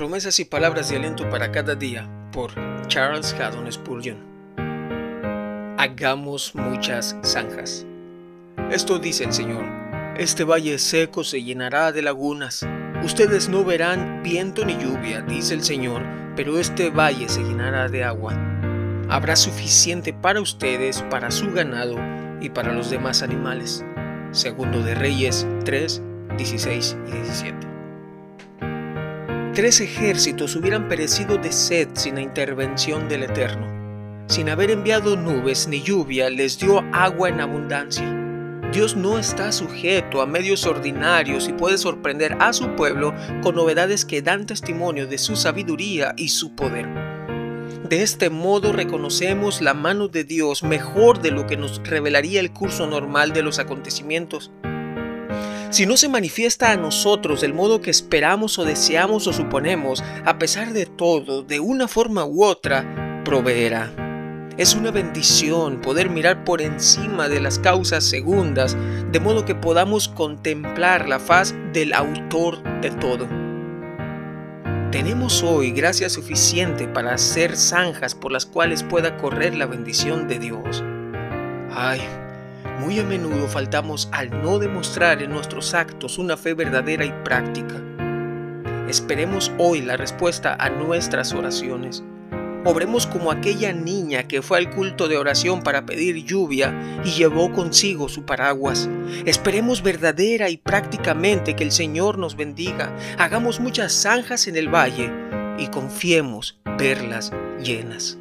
Promesas y palabras de aliento para cada día por Charles Haddon Spurgeon. Hagamos muchas zanjas. Esto dice el Señor. Este valle seco se llenará de lagunas. Ustedes no verán viento ni lluvia, dice el Señor, pero este valle se llenará de agua. Habrá suficiente para ustedes, para su ganado y para los demás animales. Segundo de Reyes 3, 16 y 17. Tres ejércitos hubieran perecido de sed sin la intervención del Eterno. Sin haber enviado nubes ni lluvia, les dio agua en abundancia. Dios no está sujeto a medios ordinarios y puede sorprender a su pueblo con novedades que dan testimonio de su sabiduría y su poder. De este modo reconocemos la mano de Dios mejor de lo que nos revelaría el curso normal de los acontecimientos. Si no se manifiesta a nosotros del modo que esperamos o deseamos o suponemos, a pesar de todo, de una forma u otra, proveerá. Es una bendición poder mirar por encima de las causas segundas, de modo que podamos contemplar la faz del autor de todo. Tenemos hoy gracia suficiente para hacer zanjas por las cuales pueda correr la bendición de Dios. Ay, muy a menudo faltamos al no demostrar en nuestros actos una fe verdadera y práctica. Esperemos hoy la respuesta a nuestras oraciones. Obremos como aquella niña que fue al culto de oración para pedir lluvia y llevó consigo su paraguas. Esperemos verdadera y prácticamente que el Señor nos bendiga. Hagamos muchas zanjas en el valle y confiemos verlas llenas.